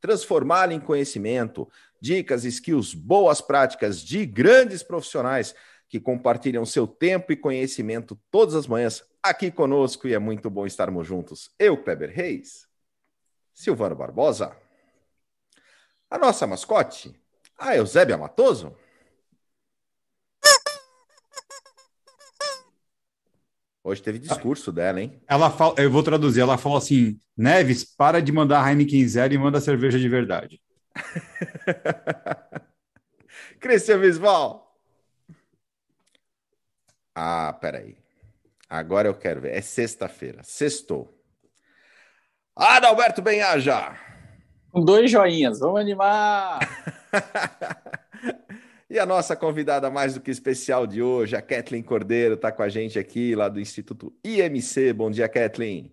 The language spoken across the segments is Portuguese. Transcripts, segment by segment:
transformá-la em conhecimento, dicas, skills, boas práticas de grandes profissionais que compartilham seu tempo e conhecimento todas as manhãs aqui conosco e é muito bom estarmos juntos. Eu, Kleber Reis, Silvano Barbosa, a nossa mascote, a Eusébia Matoso. Hoje teve discurso dela, hein? Ela fala, eu vou traduzir, ela falou assim: Neves, para de mandar Heineken Zero e manda cerveja de verdade. Cristian Visval. Ah, peraí. Agora eu quero ver. É sexta-feira. Sextou. Adalberto Benhaja. Com dois joinhas. Vamos animar! e a nossa convidada mais do que especial de hoje, a Kathleen Cordeiro, está com a gente aqui, lá do Instituto IMC. Bom dia, Kathleen.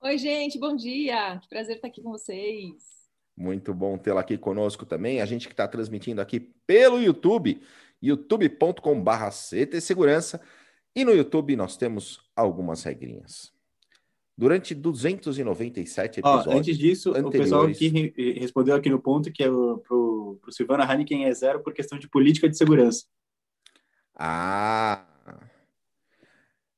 Oi, gente. Bom dia. Que prazer estar aqui com vocês. Muito bom tê-la aqui conosco também. A gente que está transmitindo aqui pelo YouTube, youtube.com.br CT Segurança. E no YouTube nós temos algumas regrinhas. Durante 297 episódios. Oh, antes disso, anteriores... o pessoal aqui respondeu aqui no ponto que é para o Silvana Heineken é zero por questão de política de segurança. Ah.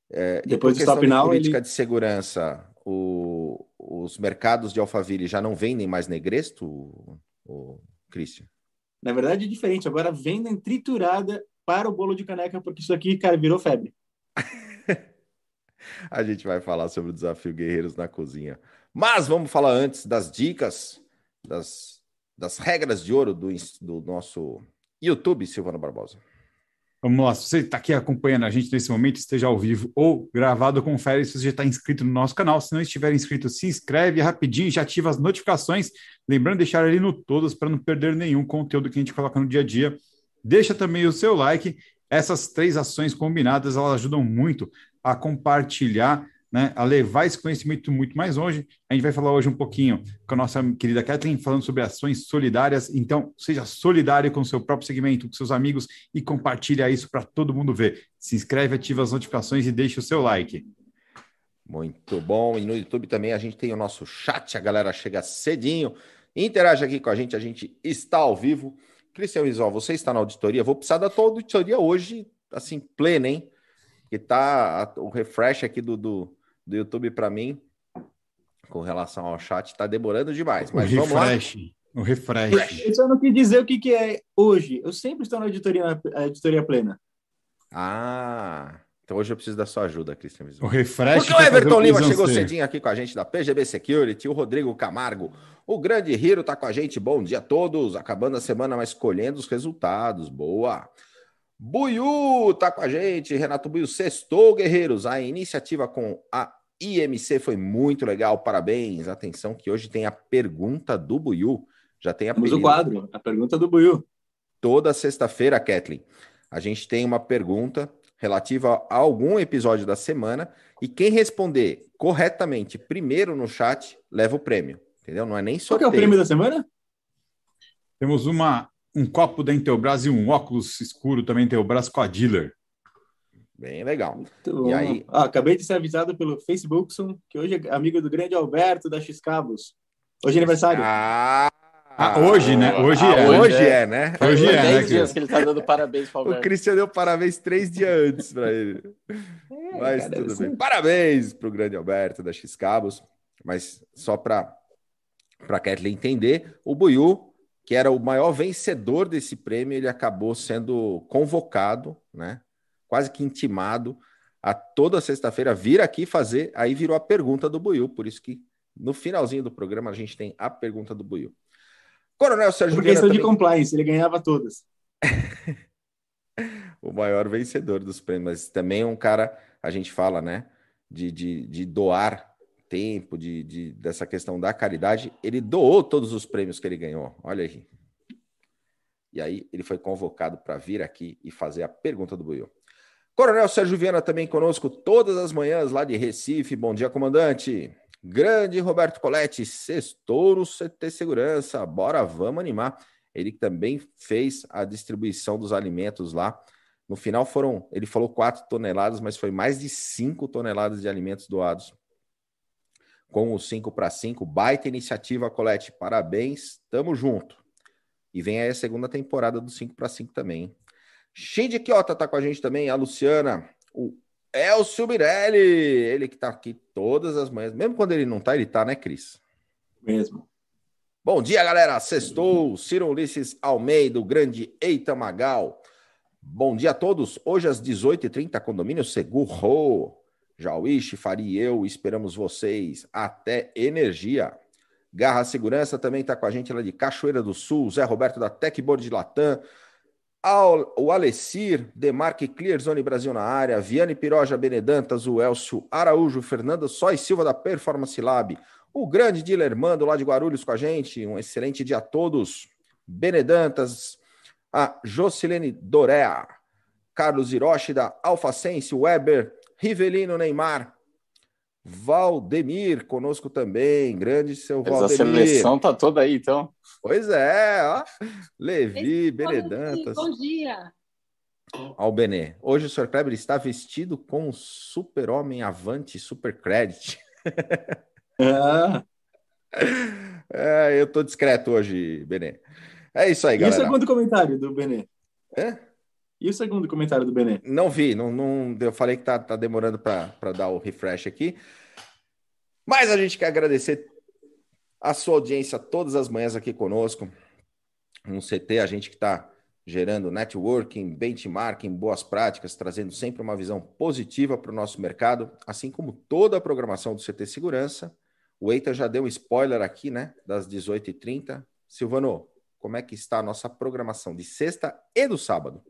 É, Depois do stop de now, política ele... de segurança, o, os mercados de Alphaville já não vendem mais negresto, o, o Christian? Na verdade é diferente. Agora vendem triturada para o bolo de caneca, porque isso aqui, cara, virou febre. A gente vai falar sobre o desafio Guerreiros na Cozinha. Mas vamos falar antes das dicas, das, das regras de ouro do, do nosso YouTube, Silvano Barbosa. Vamos lá, se você está aqui acompanhando a gente nesse momento, esteja ao vivo ou gravado, confere se você já está inscrito no nosso canal. Se não estiver inscrito, se inscreve rapidinho, já ativa as notificações. Lembrando de deixar ali no todos para não perder nenhum conteúdo que a gente coloca no dia a dia. Deixa também o seu like. Essas três ações combinadas, elas ajudam muito a compartilhar, né, a levar esse conhecimento muito mais longe. A gente vai falar hoje um pouquinho com a nossa querida Kathleen, falando sobre ações solidárias. Então, seja solidário com o seu próprio segmento, com seus amigos e compartilha isso para todo mundo ver. Se inscreve, ativa as notificações e deixa o seu like. Muito bom. E no YouTube também a gente tem o nosso chat, a galera chega cedinho, interage aqui com a gente, a gente está ao vivo. Cristian Visual, você está na auditoria? Vou precisar da tua auditoria hoje, assim, plena, hein? Que tá o refresh aqui do, do, do YouTube para mim, com relação ao chat, está demorando demais. Mas o vamos refresh, lá. O refresh. Eu só não quis dizer o que, que é hoje. Eu sempre estou na auditoria, auditoria plena. Ah, então hoje eu preciso da sua ajuda, Cristian O refresh. Porque o Everton Lima chegou cedinho aqui com a gente da PGB Security, o Rodrigo Camargo, o grande Hiro tá com a gente. Bom dia a todos. Acabando a semana, mas colhendo os resultados. Boa. Buiu tá com a gente, Renato Buiu, sextou, guerreiros. A iniciativa com a IMC foi muito legal, parabéns. Atenção que hoje tem a pergunta do Buiu. Já tem a Temos o quadro, a pergunta do Buiu. Toda sexta-feira, Kathleen, a gente tem uma pergunta relativa a algum episódio da semana e quem responder corretamente primeiro no chat leva o prêmio, entendeu? Não é nem só Qual é o prêmio da semana? Temos uma um copo da Intelbras e um óculos escuro também Intelbras com a dealer. Bem legal. Muito e aí... Ah, acabei de ser avisado pelo Facebook que hoje é amigo do grande Alberto da X-Cabos. Hoje é aniversário. Ah, ah, hoje, né? Hoje ah, é. Hoje é, né? Hoje é, né? dias que ele tá dando parabéns para o Cristian deu parabéns três dias antes para ele. É, Mas cara, tudo bem. Parabéns para o grande Alberto da X-Cabos. Mas só para para Kathleen entender, o Buiu que era o maior vencedor desse prêmio, ele acabou sendo convocado, né? Quase que intimado a toda sexta-feira vir aqui fazer. Aí virou a pergunta do Buiu, por isso que no finalzinho do programa a gente tem a pergunta do Buiu. Coronel Sérgio Por questão também... de compliance, ele ganhava todas. o maior vencedor dos prêmios, mas também um cara, a gente fala, né? De, de, de doar tempo, de, de, dessa questão da caridade, ele doou todos os prêmios que ele ganhou. Olha aí. E aí ele foi convocado para vir aqui e fazer a pergunta do Buiu. Coronel Sérgio Viana também conosco todas as manhãs lá de Recife. Bom dia, comandante. Grande Roberto Coletti, sextouro CT Segurança. Bora, vamos animar. Ele também fez a distribuição dos alimentos lá. No final foram, ele falou 4 toneladas, mas foi mais de 5 toneladas de alimentos doados. Com o 5 para 5, baita iniciativa, Colete. Parabéns, tamo junto. E vem aí a segunda temporada do 5 para 5 também. Hein? Shinji Kiota tá com a gente também, a Luciana, o Elcio Mirelli, ele que tá aqui todas as manhãs, mesmo quando ele não tá, ele tá, né, Cris? Mesmo. Bom dia, galera. Sextou, Ciro Ulisses Almeida, o grande Eita Magal. Bom dia a todos. Hoje às 18h30, condomínio Seguro. Jauiche, Fari e eu esperamos vocês. Até energia. Garra Segurança também está com a gente lá de Cachoeira do Sul. Zé Roberto da Techboard de Latam. O Alessir, Demarque Clear Zone Brasil na área, Viane Piroja Benedantas, o Elcio Araújo, Fernanda Sóis Silva da Performance Lab, o grande Dilermando lá de Guarulhos com a gente, um excelente dia a todos, Benedantas, a Jocilene Dorea, Carlos Hiroshi da Alfacense, Weber, Rivelino Neymar, Valdemir conosco também, grande seu Valdemir. Essa seleção tá toda aí, então. Pois é, ó. Levi, Benedantas. Bom dia. Ao Benê. Hoje o Sr. Kleber está vestido com o super-homem Avante Super Credit. Ah. É, eu tô discreto hoje, Benê. É isso aí, galera. E o segundo comentário do Benê? É? E o segundo comentário do Benê? Não vi, não, não, eu falei que tá, tá demorando para dar o refresh aqui. Mas a gente quer agradecer a sua audiência todas as manhãs aqui conosco. No CT, a gente que está gerando networking, benchmarking, boas práticas, trazendo sempre uma visão positiva para o nosso mercado, assim como toda a programação do CT Segurança. O Eita já deu um spoiler aqui, né? Das 18h30. Silvano, como é que está a nossa programação de sexta e do sábado?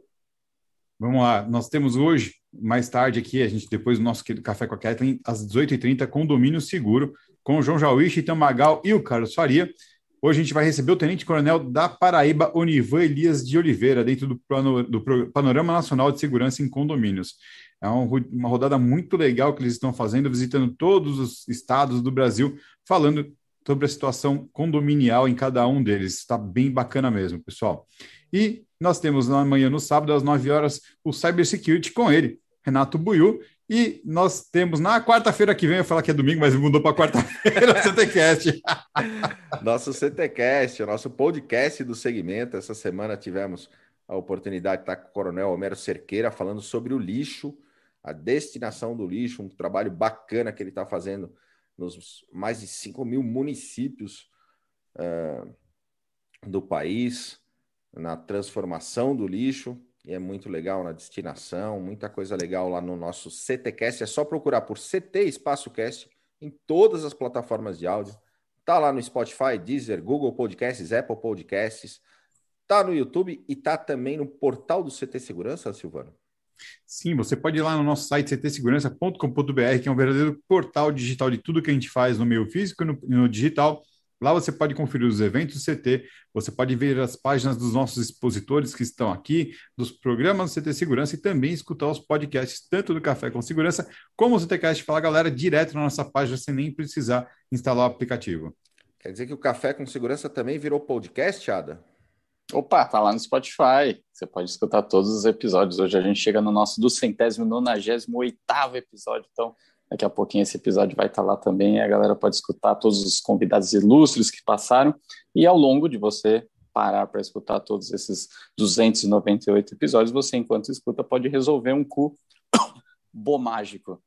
Vamos lá, nós temos hoje, mais tarde aqui, a gente depois do nosso Café com a Kathleen, às 18h30, Condomínio Seguro, com o João Jauíche, Itam Magal e o Carlos Faria. Hoje a gente vai receber o Tenente Coronel da Paraíba, Onivan Elias de Oliveira, dentro do, plano, do Panorama Nacional de Segurança em Condomínios. É uma rodada muito legal que eles estão fazendo, visitando todos os estados do Brasil, falando sobre a situação condominial em cada um deles. Está bem bacana mesmo, pessoal. E nós temos amanhã, no sábado, às 9 horas, o Cybersecurity com ele, Renato Buiu. E nós temos na quarta-feira que vem, eu falar que é domingo, mas mudou para quarta-feira o CTCast. nosso CTCast, nosso podcast do segmento. Essa semana tivemos a oportunidade de estar com o Coronel Homero Cerqueira falando sobre o lixo, a destinação do lixo, um trabalho bacana que ele está fazendo nos mais de 5 mil municípios uh, do país na transformação do lixo, e é muito legal na destinação, muita coisa legal lá no nosso CTcast. É só procurar por CT Espaço Cast em todas as plataformas de áudio. Tá lá no Spotify, Deezer, Google Podcasts, Apple Podcasts. Tá no YouTube e tá também no portal do CT Segurança, Silvano. Sim, você pode ir lá no nosso site ctsegurança.com.br, que é um verdadeiro portal digital de tudo que a gente faz no meio físico e no, no digital. Lá você pode conferir os eventos do CT, você pode ver as páginas dos nossos expositores que estão aqui, dos programas do CT Segurança e também escutar os podcasts, tanto do Café com Segurança, como o CTcast Fala Galera, direto na nossa página, sem nem precisar instalar o aplicativo. Quer dizer que o Café com Segurança também virou podcast, Ada? Opa, tá lá no Spotify. Você pode escutar todos os episódios. Hoje a gente chega no nosso do centésimo, nonagésimo oitavo episódio. Então, Daqui a pouquinho esse episódio vai estar lá também. a galera pode escutar todos os convidados ilustres que passaram. E ao longo de você parar para escutar todos esses 298 episódios, você, enquanto escuta, pode resolver um cu bomágico.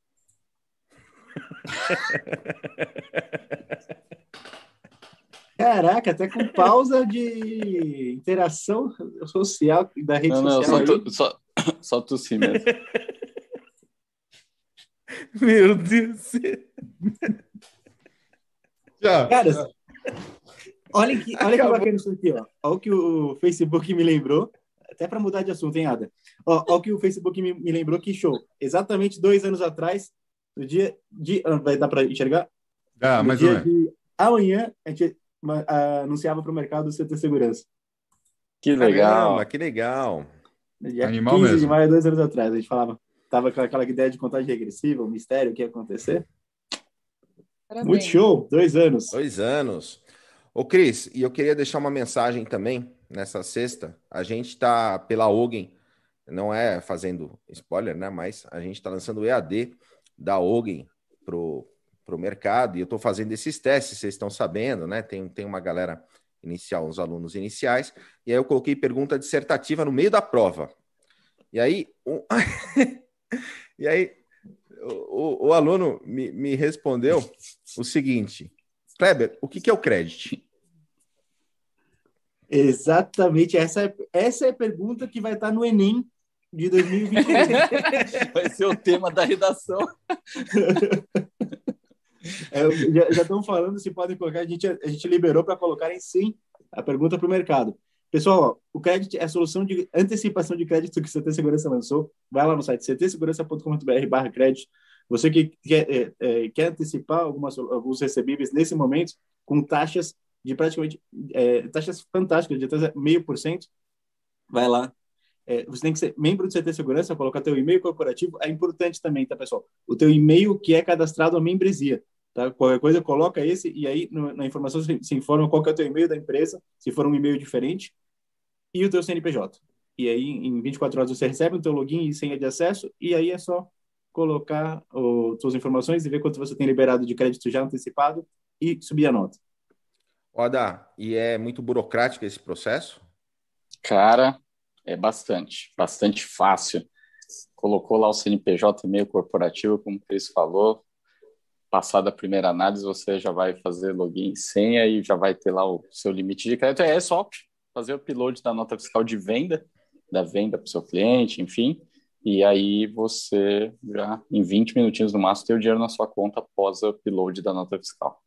Caraca, até com pausa de interação social da rede não, não, social. Só, tu, só, só tossi mesmo. Meu Deus. Já. Cara, olha que, olha que bacana isso aqui, ó. Olha o que o Facebook me lembrou. Até para mudar de assunto, hein, Ada? Ó, olha o que o Facebook me, me lembrou, que show. Exatamente dois anos atrás, no dia de. Ah, vai dar para enxergar? Ah, mas dia de amanhã, a gente anunciava para o mercado o CT Segurança. Que legal. Caramba, que legal. Dia Animal 15 de mesmo. maio, dois anos atrás, a gente falava, tava com aquela ideia de contagem regressiva, o mistério, o que ia acontecer. Parabéns. Muito show, dois anos. Dois anos. Ô, Cris, e eu queria deixar uma mensagem também nessa sexta. A gente está pela Ogen, não é fazendo spoiler, né? Mas a gente está lançando o EAD da Ogen pro, pro mercado e eu estou fazendo esses testes, vocês estão sabendo, né? Tem, tem uma galera inicial, uns alunos iniciais, e aí eu coloquei pergunta dissertativa no meio da prova. E aí, um- e aí o, o- aluno me, me respondeu o seguinte: Kleber, o que, que é o credit? Exatamente, essa é, essa é a pergunta que vai estar no Enem de 2021. Vai ser o tema da redação. É, já, já estão falando se podem colocar, a gente, a gente liberou para colocarem sim a pergunta para o mercado. Pessoal, o crédito é a solução de antecipação de crédito que o CT Segurança lançou. Vai lá no site ctsegurança.com.br barra crédito. Você que quer, é, é, quer antecipar algumas, alguns recebíveis nesse momento, com taxas de praticamente é, taxas fantásticas, de até meio por cento, vai lá. É, você tem que ser membro do CT Segurança, colocar teu e-mail corporativo. É importante também, tá, pessoal? O teu e-mail que é cadastrado à membresia. Tá? Qualquer coisa, coloca esse e aí no, na informação se, se informa qual que é o teu e-mail da empresa, se for um e-mail diferente, e o teu CNPJ. E aí, em 24 horas, você recebe o teu login e senha de acesso, e aí é só colocar as suas informações e ver quanto você tem liberado de crédito já antecipado e subir a nota. Oda, e é muito burocrático esse processo? Cara, é bastante, bastante fácil. Colocou lá o CNPJ e-mail corporativo, como o Cris falou. Passada a primeira análise, você já vai fazer login e senha e já vai ter lá o seu limite de crédito. É só fazer o upload da nota fiscal de venda, da venda para o seu cliente, enfim. E aí você já, em 20 minutinhos no máximo, tem o dinheiro na sua conta após o upload da nota fiscal.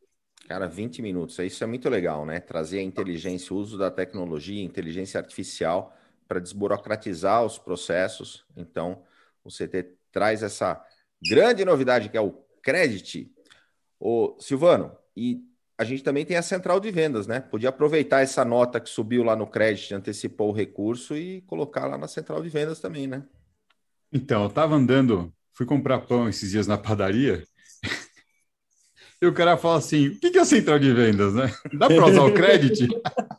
Cara, 20 minutos. Isso é muito legal, né? Trazer a inteligência, o uso da tecnologia, inteligência artificial para desburocratizar os processos. Então, o CT traz essa grande novidade que é o Credit. Ô, Silvano, e a gente também tem a central de vendas, né? Podia aproveitar essa nota que subiu lá no Credit, antecipou o recurso e colocar lá na central de vendas também, né? Então, eu tava andando, fui comprar pão esses dias na padaria. E o cara fala assim: o que que é a central de vendas, né? Dá para usar o crédito?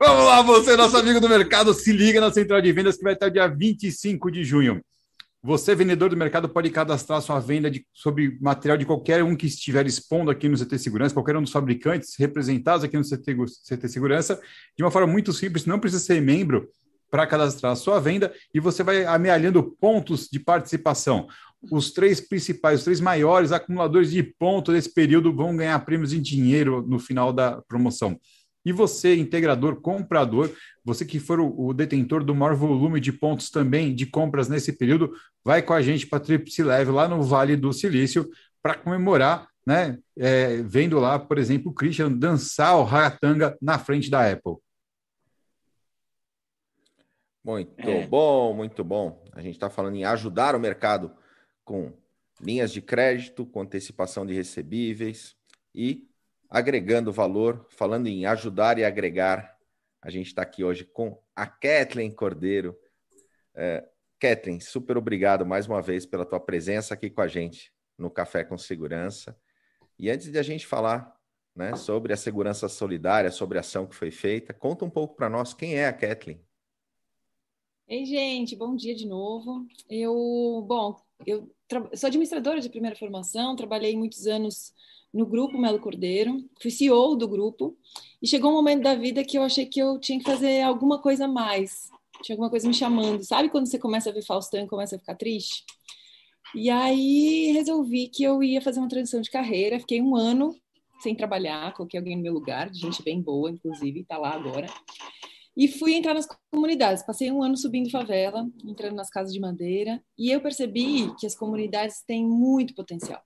Vamos lá, você, nosso amigo do mercado, se liga na central de vendas que vai estar dia 25 de junho. Você, vendedor do mercado, pode cadastrar sua venda de, sobre material de qualquer um que estiver expondo aqui no CT Segurança, qualquer um dos fabricantes representados aqui no CT, CT Segurança, de uma forma muito simples, não precisa ser membro para cadastrar a sua venda e você vai amealhando pontos de participação. Os três principais, os três maiores acumuladores de pontos nesse período vão ganhar prêmios em dinheiro no final da promoção. E você, integrador, comprador, você que for o, o, detentor do maior volume de pontos também de compras nesse período, vai com a gente para a Tríplice Leve lá no Vale do Silício para comemorar, né? É, vendo lá, por exemplo, o Christian dançar o ragatanga na frente da Apple. Muito é. bom, muito bom. A gente está falando em ajudar o mercado com linhas de crédito, com antecipação de recebíveis e agregando valor, falando em ajudar e agregar. A gente está aqui hoje com a Kathleen Cordeiro. É, Kathleen, super obrigado mais uma vez pela tua presença aqui com a gente no Café com Segurança. E antes de a gente falar né, sobre a segurança solidária, sobre a ação que foi feita, conta um pouco para nós quem é a Kathleen. Ei, gente, bom dia de novo. Eu, bom, eu sou administradora de primeira formação, trabalhei muitos anos no grupo Melo Cordeiro, fui CEO do grupo, e chegou um momento da vida que eu achei que eu tinha que fazer alguma coisa a mais, tinha alguma coisa me chamando. Sabe quando você começa a ver Faustão e começa a ficar triste? E aí resolvi que eu ia fazer uma transição de carreira, fiquei um ano sem trabalhar, coloquei alguém no meu lugar, gente bem boa, inclusive, tá lá agora. E fui entrar nas comunidades. Passei um ano subindo favela, entrando nas casas de madeira, e eu percebi que as comunidades têm muito potencial.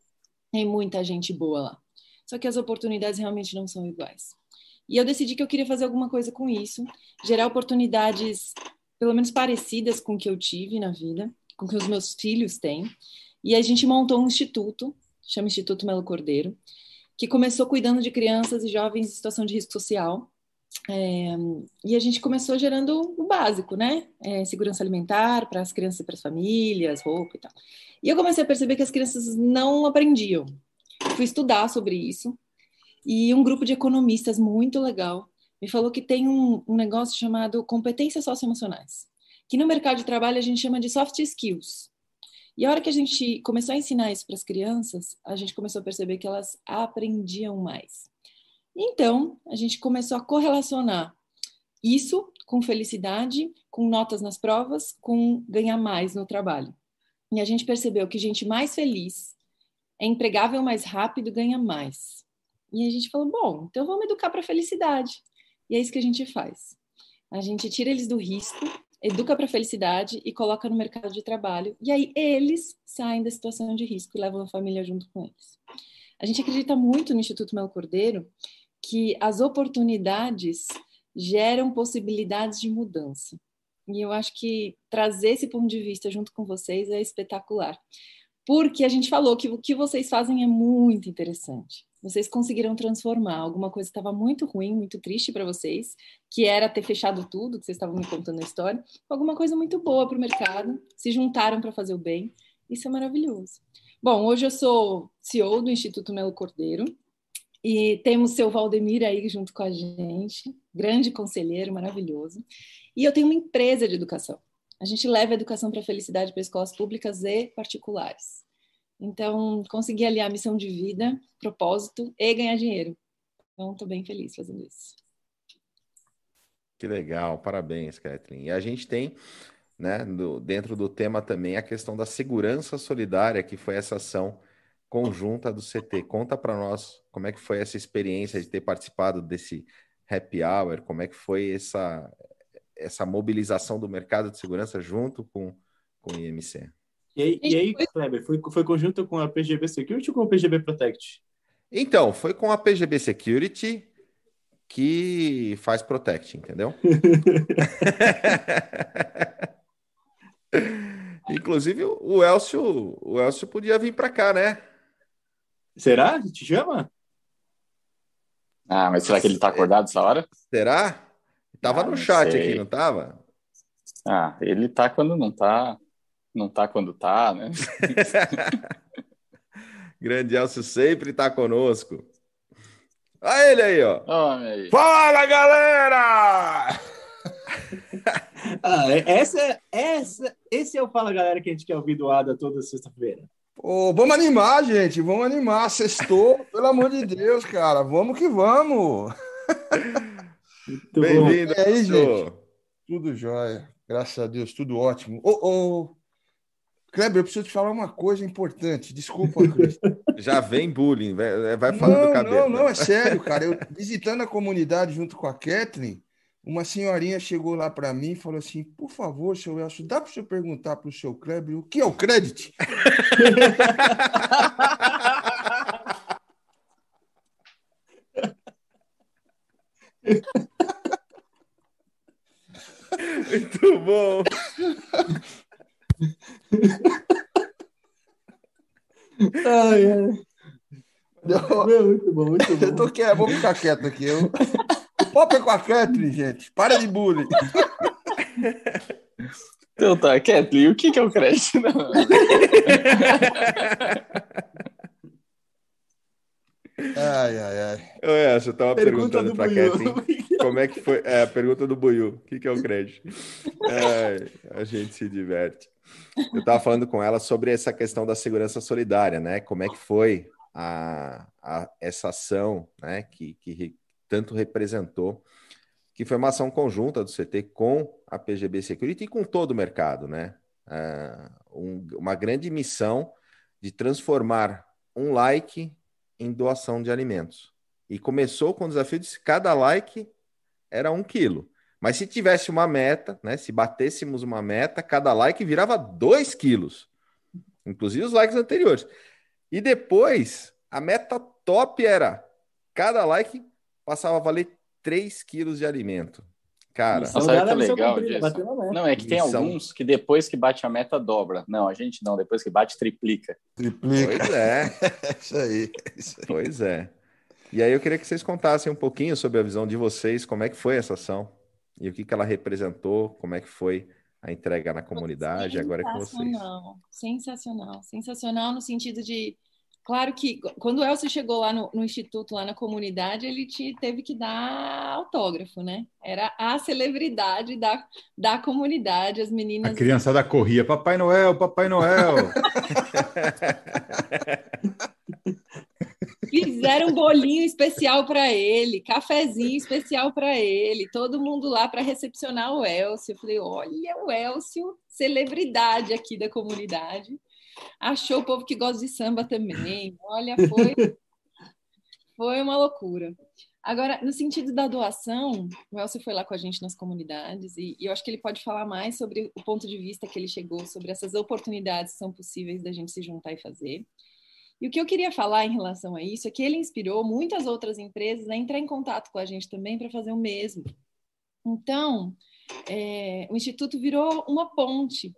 Tem muita gente boa lá. Só que as oportunidades realmente não são iguais. E eu decidi que eu queria fazer alguma coisa com isso, gerar oportunidades pelo menos parecidas com o que eu tive na vida, com o que os meus filhos têm. E a gente montou um instituto, chama Instituto Melo Cordeiro, que começou cuidando de crianças e jovens em situação de risco social. É, e a gente começou gerando o básico, né? É, segurança alimentar para as crianças e para as famílias, roupa e tal. E eu comecei a perceber que as crianças não aprendiam. Fui estudar sobre isso e um grupo de economistas muito legal me falou que tem um, um negócio chamado competências socioemocionais, que no mercado de trabalho a gente chama de soft skills. E a hora que a gente começou a ensinar isso para as crianças, a gente começou a perceber que elas aprendiam mais. Então, a gente começou a correlacionar isso com felicidade, com notas nas provas, com ganhar mais no trabalho. E a gente percebeu que gente mais feliz é empregável mais rápido, ganha mais. E a gente falou: bom, então vamos educar para felicidade. E é isso que a gente faz. A gente tira eles do risco, educa para felicidade e coloca no mercado de trabalho. E aí eles saem da situação de risco e levam a família junto com eles. A gente acredita muito no Instituto Melo Cordeiro que as oportunidades geram possibilidades de mudança. E eu acho que trazer esse ponto de vista junto com vocês é espetacular. Porque a gente falou que o que vocês fazem é muito interessante. Vocês conseguiram transformar alguma coisa que estava muito ruim, muito triste para vocês, que era ter fechado tudo, que vocês estavam me contando a história, alguma coisa muito boa para o mercado, se juntaram para fazer o bem. Isso é maravilhoso. Bom, hoje eu sou CEO do Instituto Melo Cordeiro, e temos seu Valdemir aí junto com a gente, grande conselheiro, maravilhoso. E eu tenho uma empresa de educação. A gente leva a educação para a felicidade para escolas públicas e particulares. Então, consegui aliar missão de vida, propósito e ganhar dinheiro. Então, estou bem feliz fazendo isso. Que legal, parabéns, Kathleen. E a gente tem, né, dentro do tema também, a questão da segurança solidária, que foi essa ação conjunta do CT. Conta para nós como é que foi essa experiência de ter participado desse happy hour, como é que foi essa, essa mobilização do mercado de segurança junto com, com o IMC. E aí, e aí Kleber, foi, foi conjunto com a PGB Security ou com a PGB Protect? Então, foi com a PGB Security que faz Protect, entendeu? Inclusive, o Elcio, o Elcio podia vir para cá, né? Será? Te chama? Ah, mas será que ele tá acordado essa hora? Será? Tava ah, no chat sei. aqui, não tava? Ah, ele tá quando não tá, não tá quando tá, né? Grande Elcio sempre tá conosco. Olha ele aí, ó. aí. Fala, galera! ah, é, essa, essa, esse é o Fala Galera que a gente quer ouvir do Ada toda sexta-feira. Oh, vamos animar, gente. Vamos animar. Sextou, pelo amor de Deus, cara. Vamos que vamos. Bem-vindo. E aí, gente? Tudo jóia. Graças a Deus, tudo ótimo. Ô, oh, oh. Kleber, eu preciso te falar uma coisa importante. Desculpa, Já vem bullying. Vai, vai falando não, do cabelo. Não, não, é sério, cara. Eu visitando a comunidade junto com a Kathleen, uma senhorinha chegou lá para mim e falou assim: por favor, seu Elcio, dá para o senhor perguntar para o seu Kleber o que é o crédito? Muito bom. ai, ai. Não, muito bom, muito bom. Eu tô quieto, vou ficar quieto aqui. Eu... Pop é com a Kathleen, gente. Para de bullying. Então tá, Kathleen, o que, é o crédito? Não. Ai, ai, ai. Eu, eu tava pergunta perguntando pra Kathleen como é que foi. É, a pergunta do Buiu. O que, que é o crédito? É, a gente se diverte. Eu tava falando com ela sobre essa questão da segurança solidária, né? Como é que foi a, a essa ação, né? Que, que tanto representou, que foi uma ação conjunta do CT com a PGB Security e com todo o mercado, né? Uh, um, uma grande missão de transformar um like em doação de alimentos. E começou com o desafio de cada like era um quilo. Mas se tivesse uma meta, né? Se batêssemos uma meta, cada like virava dois quilos. Inclusive os likes anteriores. E depois, a meta top era cada like passava a valer 3 quilos de alimento. Cara, Nossa, sabe que é legal disso? Não, é que tem Missão. alguns que depois que bate a meta dobra. Não, a gente não, depois que bate triplica. Triplica. Pois é. isso, aí, isso aí. Pois é. E aí eu queria que vocês contassem um pouquinho sobre a visão de vocês, como é que foi essa ação e o que, que ela representou, como é que foi a entrega na comunidade, agora é com vocês. Sensacional, sensacional, sensacional no sentido de Claro que quando o Elcio chegou lá no, no, instituto, lá na comunidade, ele te, teve que dar autógrafo, né? Era a celebridade da, da comunidade, as meninas. A criançada corria, Papai Noel, Papai Noel. Fizeram um bolinho especial para ele, cafezinho especial para ele, todo mundo lá para recepcionar o Elcio. Eu falei: olha, o Elcio, celebridade aqui da comunidade achou o povo que gosta de samba também. Olha, foi, foi uma loucura. Agora, no sentido da doação, o Elcio foi lá com a gente nas comunidades e, e, eu acho que ele pode falar mais sobre o ponto de vista que ele chegou, sobre essas oportunidades que são possíveis da gente se juntar e fazer. E o que eu queria falar em relação a isso é que ele inspirou muitas outras empresas a entrar em contato com a gente também para fazer o mesmo. Então, é, o Instituto virou uma ponte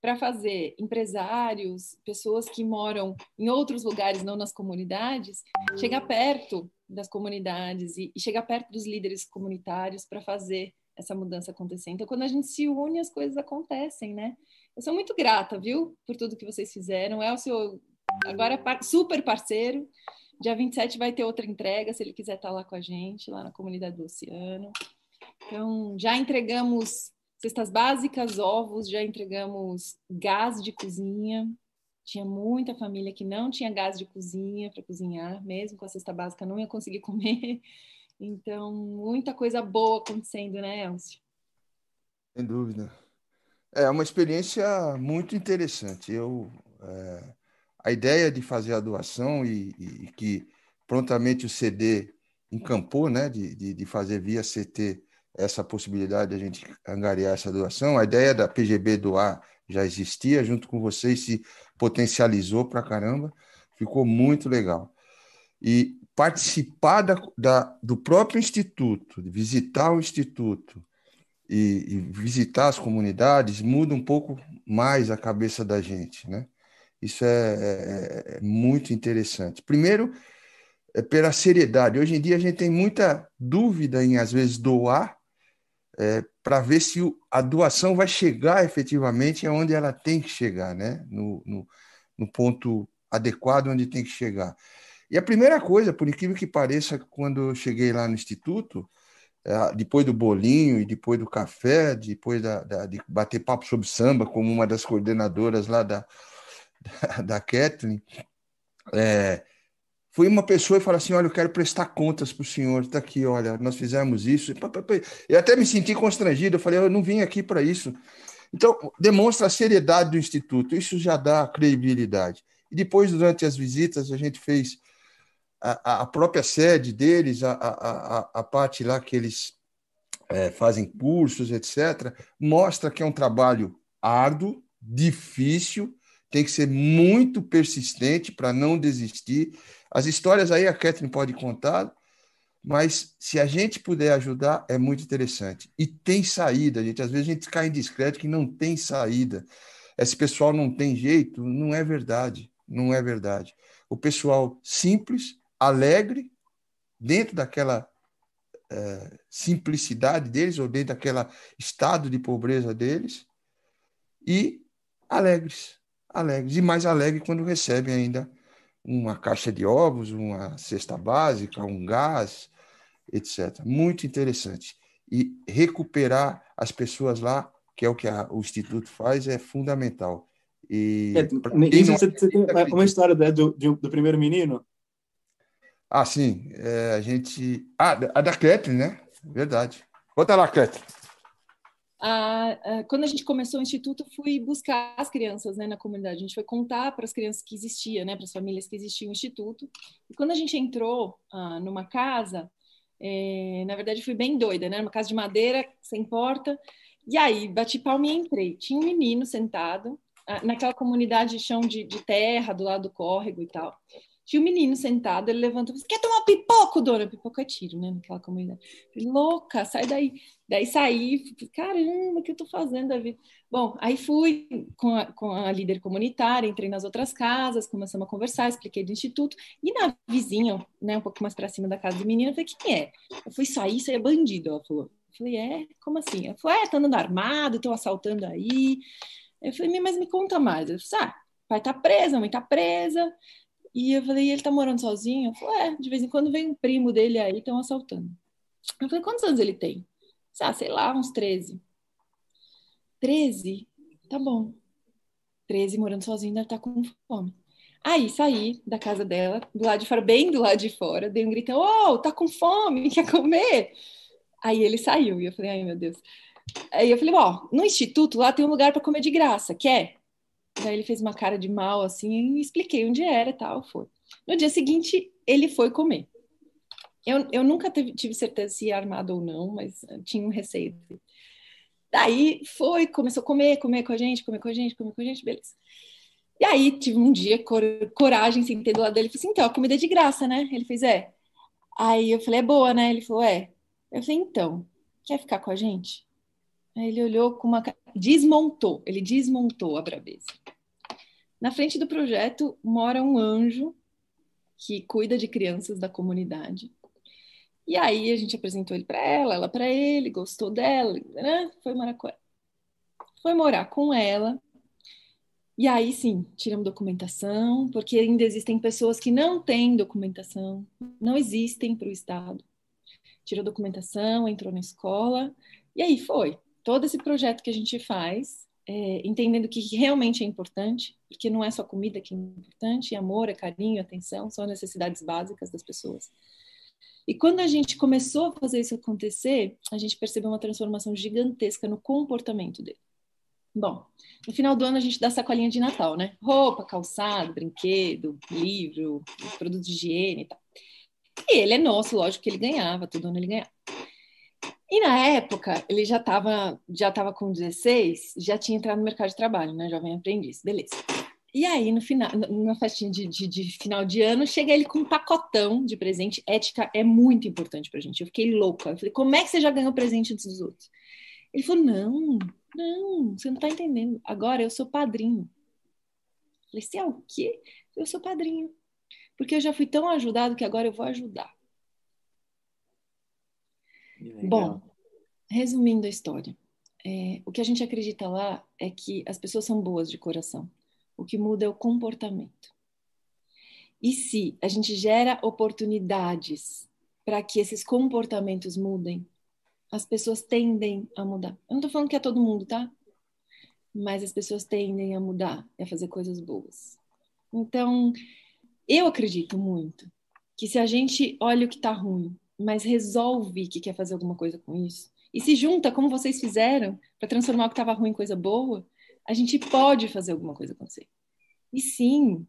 para fazer empresários, pessoas que moram em outros lugares, não nas comunidades, chegar perto das comunidades e, e chegar perto dos líderes comunitários para fazer essa mudança acontecer. Então, quando a gente se une, as coisas acontecem, né? Eu sou muito grata, viu, por tudo que vocês fizeram. É o seu agora super parceiro. Dia 27 vai ter outra entrega, se ele quiser estar lá com a gente, lá na comunidade do Oceano. Então, já entregamos Cestas básicas, ovos, já entregamos gás de cozinha. Tinha muita família que não tinha gás de cozinha para cozinhar, mesmo com a cesta básica não ia conseguir comer. Então, muita coisa boa acontecendo, né, Elcio? Sem dúvida. É uma experiência muito interessante. Eu, é, a ideia de fazer a doação e, e, que prontamente o CD encampou, né, de, de, de fazer via CT essa possibilidade de a gente angariar essa doação. A ideia da PGB doar já existia, junto com vocês se potencializou para caramba, ficou muito legal. E participar da, da, do próprio instituto, visitar o instituto e, e, visitar as comunidades muda um pouco mais a cabeça da gente, né? Isso é, é, é muito interessante. Primeiro, é pela seriedade. Hoje em dia a gente tem muita dúvida em às vezes doar é, para ver se a doação vai chegar efetivamente aonde ela tem que chegar, né? No, no, no, ponto adequado onde tem que chegar. E a primeira coisa, por incrível que pareça, quando eu cheguei lá no Instituto, é, depois do bolinho e depois do café, depois da, da, de bater papo sobre samba, como uma das coordenadoras lá da, da, da Kathleen, é, foi uma pessoa e falou assim: Olha, eu quero prestar contas para o senhor, está aqui, olha, nós fizemos isso. Eu até me senti constrangido, eu falei: Eu não vim aqui para isso. Então, demonstra a seriedade do Instituto, isso já dá credibilidade. E depois, durante as visitas, a gente fez a, a própria sede deles, a, a, a, parte lá que eles é, fazem cursos, etc., mostra que é um trabalho árduo, difícil, tem que ser muito persistente para não desistir. As histórias aí a Catherine pode contar, mas se a gente puder ajudar, é muito interessante. E tem saída, gente. Às vezes a gente cai em descrédito que não tem saída. Esse pessoal não tem jeito, não é verdade. Não é verdade. O pessoal simples, alegre, dentro daquela é, simplicidade deles, ou dentro daquele estado de pobreza deles, e alegres, alegres. E mais alegres quando recebem ainda uma caixa de ovos, uma cesta básica, um gás, etc. Muito interessante. E recuperar as pessoas lá, que é o que a, o Instituto faz, é fundamental. E é, isso, você, você tem uma história né, do, do, do, primeiro menino? Ah, sim. É, a gente. Ah, a da Catherine, né? Verdade. Conta lá, Catherine quando a gente começou o instituto, fui buscar as crianças né, na comunidade. A gente foi contar para as crianças que existia, né, para as famílias que existia o instituto. E quando a gente entrou ah, numa casa, é, na verdade fui bem doida, né, uma casa de madeira sem porta. E aí bati palma e entrei. Tinha um menino sentado ah, naquela comunidade de chão de, de terra do lado do córrego e tal. Tinha um menino sentado, ele levanta e disse, quer tomar pipoco, dona? Pipoco é tiro, né? Naquela comunidade. Falei, louca, sai daí. Daí saí, caramba, o que eu tô fazendo da? Bom, aí fui com a, com a líder comunitária, entrei nas outras casas, começamos a conversar, expliquei do instituto. E na vizinha, né, um pouco mais para cima da casa do menino, eu falei, quem é? Eu fui sair, isso aí é bandido. Ela falou. Eu falei, é? Como assim? Ela falou, é, tá andando armado, estão assaltando aí. Eu falei, mas me conta mais. Eu falei, ah, pai tá preso, a mãe tá presa. E eu falei, ele tá morando sozinho? Eu falei, é, de vez em quando vem um primo dele aí, estão assaltando. Eu falei, quantos anos ele tem? Ah, sei lá, uns 13. 13? Tá bom. 13 morando sozinho, deve estar tá com fome. Aí saí da casa dela, do lado de fora, bem do lado de fora, dei um grito, ô, oh, tá com fome, quer comer? Aí ele saiu e eu falei, ai meu Deus. Aí eu falei, ó, no instituto lá tem um lugar para comer de graça, quer? Daí ele fez uma cara de mal assim e expliquei onde era e tal, foi. No dia seguinte, ele foi comer. Eu, eu nunca teve, tive certeza se ia armado ou não, mas tinha um receio. Daí foi, começou a comer, comer com a gente, comer com a gente, comer com a gente, beleza. E aí tive um dia, cor, coragem, sentei do lado dele falei assim, então, a comida é de graça, né? Ele fez, é. Aí eu falei, é boa, né? Ele falou, é. Eu falei, então, quer ficar com a gente? Aí ele olhou com uma. Desmontou, ele desmontou a brabeza. Na frente do projeto mora um anjo que cuida de crianças da comunidade. E aí a gente apresentou ele para ela, ela para ele, gostou dela, né? Foi morar com ela. Foi morar com ela. E aí sim, tiramos documentação, porque ainda existem pessoas que não têm documentação, não existem para o Estado. Tirou documentação, entrou na escola, e aí foi todo esse projeto que a gente faz, é, entendendo que realmente é importante, porque não é só comida que é importante, amor, é carinho, atenção, são necessidades básicas das pessoas. E quando a gente começou a fazer isso acontecer, a gente percebeu uma transformação gigantesca no comportamento dele. Bom, no final do ano a gente dá sacolinha de Natal, né? Roupa, calçado, brinquedo, livro, produtos de higiene e tal. E ele é nosso, lógico que ele ganhava, todo ano ele ganhava. E na época, ele já estava já tava com 16, já tinha entrado no mercado de trabalho, né? Jovem aprendiz, beleza. E aí, no final, na festinha de, de, de, final de ano, chega ele com um pacotão de presente. Ética é muito importante pra gente. Eu fiquei louca. Eu falei, como é que você já ganhou presente antes dos outros? Ele falou, não, não, você não tá entendendo. Agora eu sou padrinho. Eu falei, você é o quê? Eu sou padrinho. Porque eu já fui tão ajudado que agora eu vou ajudar. Bom, resumindo a história, é, o que a gente acredita lá é que as pessoas são boas de coração. O que muda é o comportamento. E se a gente gera oportunidades para que esses comportamentos mudem, as pessoas tendem a mudar. Eu não estou falando que é todo mundo, tá? Mas as pessoas tendem a mudar e a fazer coisas boas. Então, eu acredito muito que se a gente olha o que está ruim mas resolve que quer fazer alguma coisa com isso, e se junta, como vocês fizeram, para transformar o que estava ruim em coisa boa, a gente pode fazer alguma coisa acontecer. E sim,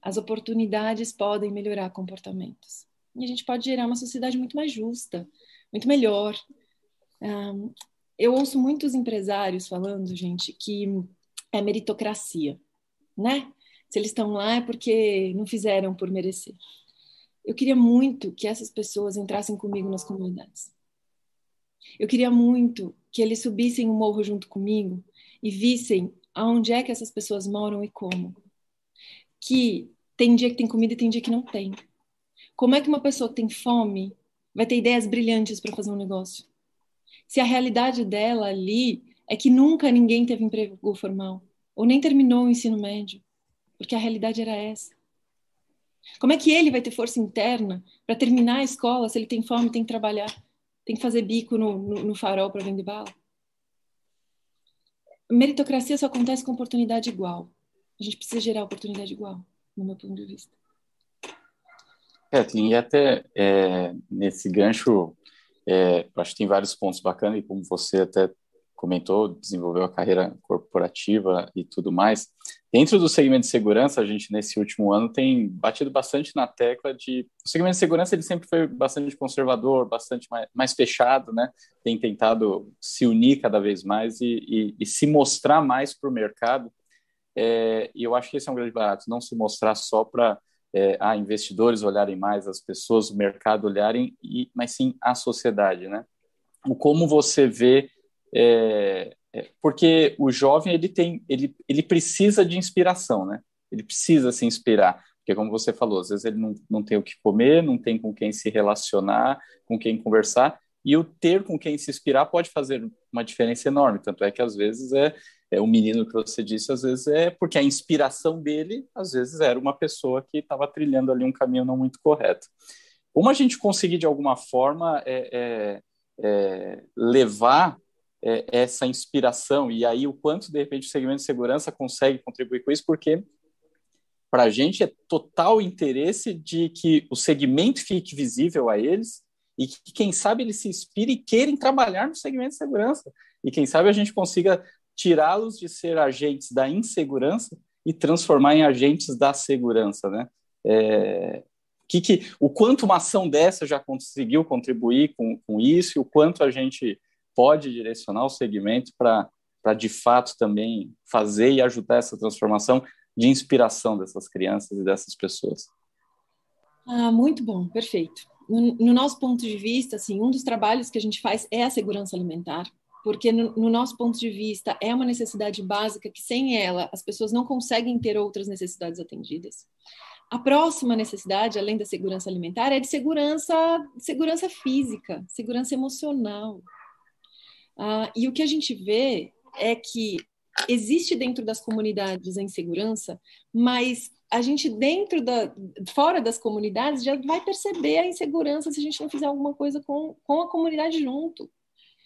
as oportunidades podem melhorar comportamentos. E a gente pode gerar uma sociedade muito mais justa, muito melhor. Um, eu ouço muitos empresários falando, gente, que é meritocracia, né? Se eles estão lá é porque não fizeram por merecer eu queria muito que essas pessoas entrassem comigo nas comunidades. Eu queria muito que eles subissem o morro junto comigo e vissem aonde é que essas pessoas moram e como. Que tem dia que tem comida e tem dia que não tem. Como é que uma pessoa que tem fome vai ter ideias brilhantes para fazer um negócio? Se a realidade dela ali é que nunca ninguém teve emprego formal ou nem terminou o ensino médio, porque a realidade era essa. Como é que ele vai ter força interna para terminar a escola se ele tem fome, tem que trabalhar, tem que fazer bico no, no, no farol para vender bala? Meritocracia só acontece com oportunidade igual. A gente precisa gerar oportunidade igual, no meu ponto de vista. É, e até é, nesse gancho, é, acho que tem vários pontos bacanas, e como você até comentou, desenvolveu a carreira corporativa e tudo mais. Dentro do segmento de segurança, a gente nesse último ano tem batido bastante na tecla de o segmento de segurança ele sempre foi bastante conservador, bastante mais, mais fechado, né? Tem tentado se unir cada vez mais e, e, e se mostrar mais para o mercado. É, e eu acho que esse é um grande barato, não se mostrar só para é, a investidores olharem mais, as pessoas, o mercado olharem, e, mas sim a sociedade, né? O como você vê, é, é, porque o jovem ele tem, ele, ele precisa de inspiração, né? Ele precisa se inspirar, porque como você falou, às vezes ele não, não tem o que comer, não tem com quem se relacionar, com quem conversar, e o ter com quem se inspirar pode fazer uma diferença enorme. Tanto é que às vezes é, é o menino que você disse, às vezes é porque a inspiração dele, às vezes era uma pessoa que estava trilhando ali um caminho não muito correto. Como a gente conseguir de alguma forma é, é, é levar é, essa inspiração e aí o quanto de repente o segmento de segurança consegue contribuir com isso, porque para a gente é total interesse de que o segmento fique visível a eles e que, quem sabe, eles se inspirem e querem trabalhar no segmento de segurança. E quem sabe a gente consiga tirá-los de ser agentes da insegurança e transformar em agentes da segurança, né? É, que, que, o quanto uma ação dessa já conseguiu contribuir com, com isso e o quanto a gente pode direcionar o segmento para de fato também fazer e ajudar essa transformação de inspiração dessas crianças e dessas pessoas. Ah, muito bom, perfeito no, no, nosso ponto de vista, assim, um dos trabalhos que a gente faz é a segurança alimentar, porque no, no, nosso ponto de vista é uma necessidade básica que sem ela as pessoas não conseguem ter outras necessidades atendidas. A próxima necessidade, além da segurança alimentar, é de segurança, segurança física, segurança emocional. Ah, e o que a gente vê é que existe dentro das comunidades a insegurança, mas a gente dentro da fora das comunidades já vai perceber a insegurança se a gente não fizer alguma coisa com, com a comunidade junto.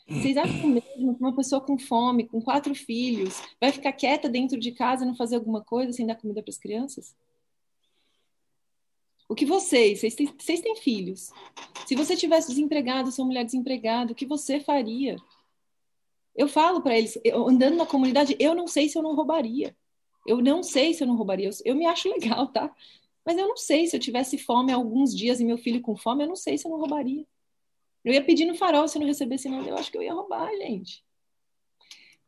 Vocês acham mesmo que uma pessoa com fome, com quatro filhos, vai ficar quieta dentro de casa e não fazer alguma coisa sem dar comida para as crianças? O que vocês, vocês têm, vocês têm filhos. Se você tivesse desempregado, sua mulher desempregada, o que você faria? Eu falo para eles, eu, andando na comunidade, eu não sei se eu não roubaria. Eu não sei se eu não roubaria. Eu, me acho legal, tá? Mas eu não sei se eu tivesse fome alguns dias e meu filho com fome, eu não sei se eu não roubaria. Eu ia pedir no farol se eu não recebesse nada, eu acho que eu ia roubar, gente.